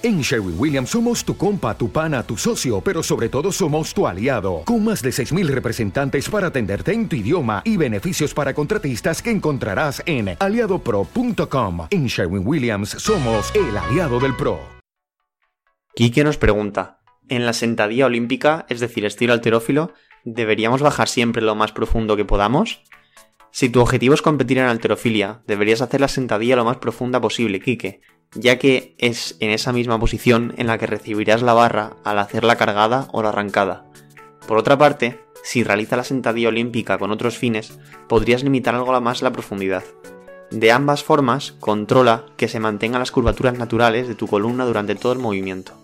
En Sherwin Williams somos tu compa, tu pana, tu socio, pero sobre todo somos tu aliado, con más de 6.000 representantes para atenderte en tu idioma y beneficios para contratistas que encontrarás en aliadopro.com. En Sherwin Williams somos el aliado del PRO. Quique nos pregunta, en la sentadilla olímpica, es decir, estilo alterófilo, ¿deberíamos bajar siempre lo más profundo que podamos? Si tu objetivo es competir en alterofilia, deberías hacer la sentadilla lo más profunda posible, Quique, ya que es en esa misma posición en la que recibirás la barra al hacer la cargada o la arrancada. Por otra parte, si realizas la sentadilla olímpica con otros fines, podrías limitar algo más la profundidad. De ambas formas, controla que se mantengan las curvaturas naturales de tu columna durante todo el movimiento.